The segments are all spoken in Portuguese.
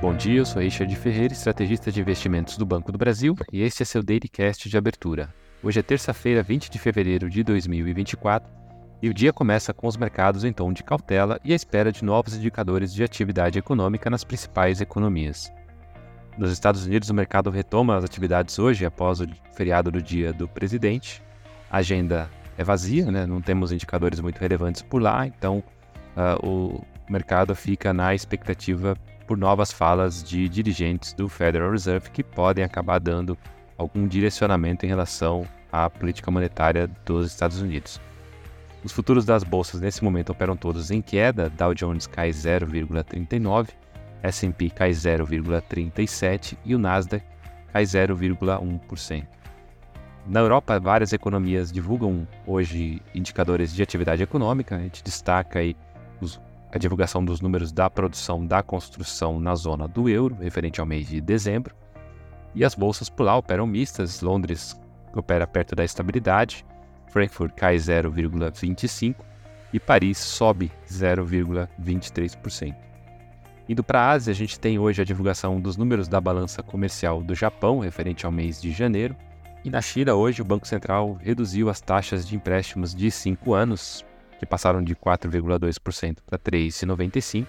Bom dia, eu sou Richard Ferreira, estrategista de investimentos do Banco do Brasil, e este é seu Dailycast de abertura. Hoje é terça-feira, 20 de fevereiro de 2024, e o dia começa com os mercados em tom de cautela e à espera de novos indicadores de atividade econômica nas principais economias. Nos Estados Unidos, o mercado retoma as atividades hoje após o feriado do Dia do Presidente. A agenda é vazia, né? não temos indicadores muito relevantes por lá, então uh, o mercado fica na expectativa por novas falas de dirigentes do Federal Reserve que podem acabar dando algum direcionamento em relação à política monetária dos Estados Unidos. Os futuros das bolsas nesse momento operam todos em queda, Dow Jones cai 0,39, S&P cai 0,37 e o Nasdaq cai 0,1%. Na Europa, várias economias divulgam hoje indicadores de atividade econômica. A gente destaca aí os a divulgação dos números da produção da construção na zona do euro, referente ao mês de dezembro. E as bolsas por lá operam mistas. Londres opera perto da estabilidade, Frankfurt cai 0,25% e Paris sobe 0,23%. Indo para a Ásia, a gente tem hoje a divulgação dos números da balança comercial do Japão, referente ao mês de janeiro. E na China, hoje, o Banco Central reduziu as taxas de empréstimos de 5 anos que passaram de 4,2% para 3,95%,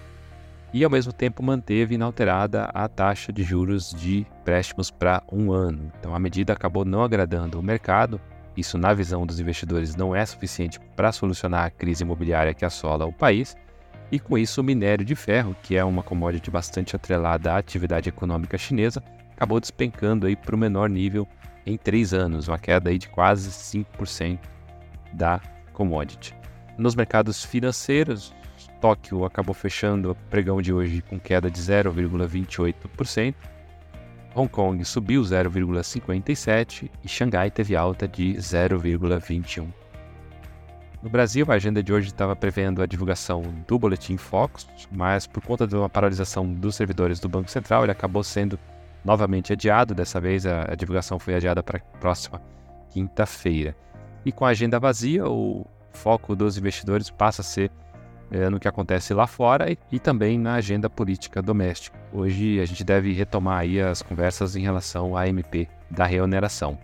e ao mesmo tempo manteve inalterada a taxa de juros de empréstimos para um ano. Então a medida acabou não agradando o mercado. Isso, na visão dos investidores, não é suficiente para solucionar a crise imobiliária que assola o país. E com isso, o minério de ferro, que é uma commodity bastante atrelada à atividade econômica chinesa, acabou despencando para o menor nível em três anos, uma queda aí de quase 5% da commodity. Nos mercados financeiros, Tóquio acabou fechando o pregão de hoje com queda de 0,28%. Hong Kong subiu 0,57% e Xangai teve alta de 0,21%. No Brasil, a agenda de hoje estava prevendo a divulgação do Boletim Focus, mas por conta de uma paralisação dos servidores do Banco Central, ele acabou sendo novamente adiado. Dessa vez, a, a divulgação foi adiada para a próxima quinta-feira. E com a agenda vazia, o foco dos investidores passa a ser é, no que acontece lá fora e, e, também na agenda política doméstica. Hoje a gente deve retomar aí as conversas em relação à MP da reoneração.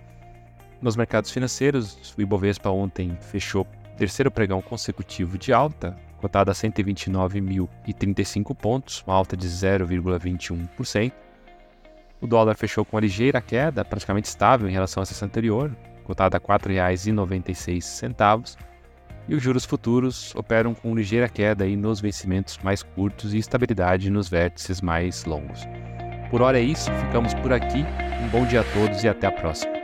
Nos mercados financeiros, o Ibovespa ontem fechou terceiro pregão consecutivo de alta, cotado a 129.035 pontos, uma alta de 0,21%. O dólar fechou com uma ligeira queda, praticamente estável em relação à sessão anterior, cotado a R$ 4,96 e os juros futuros operam com ligeira queda aí nos vencimentos mais curtos e estabilidade nos vértices mais longos. Por hora é isso, ficamos por aqui. Um bom dia a todos e até a próxima.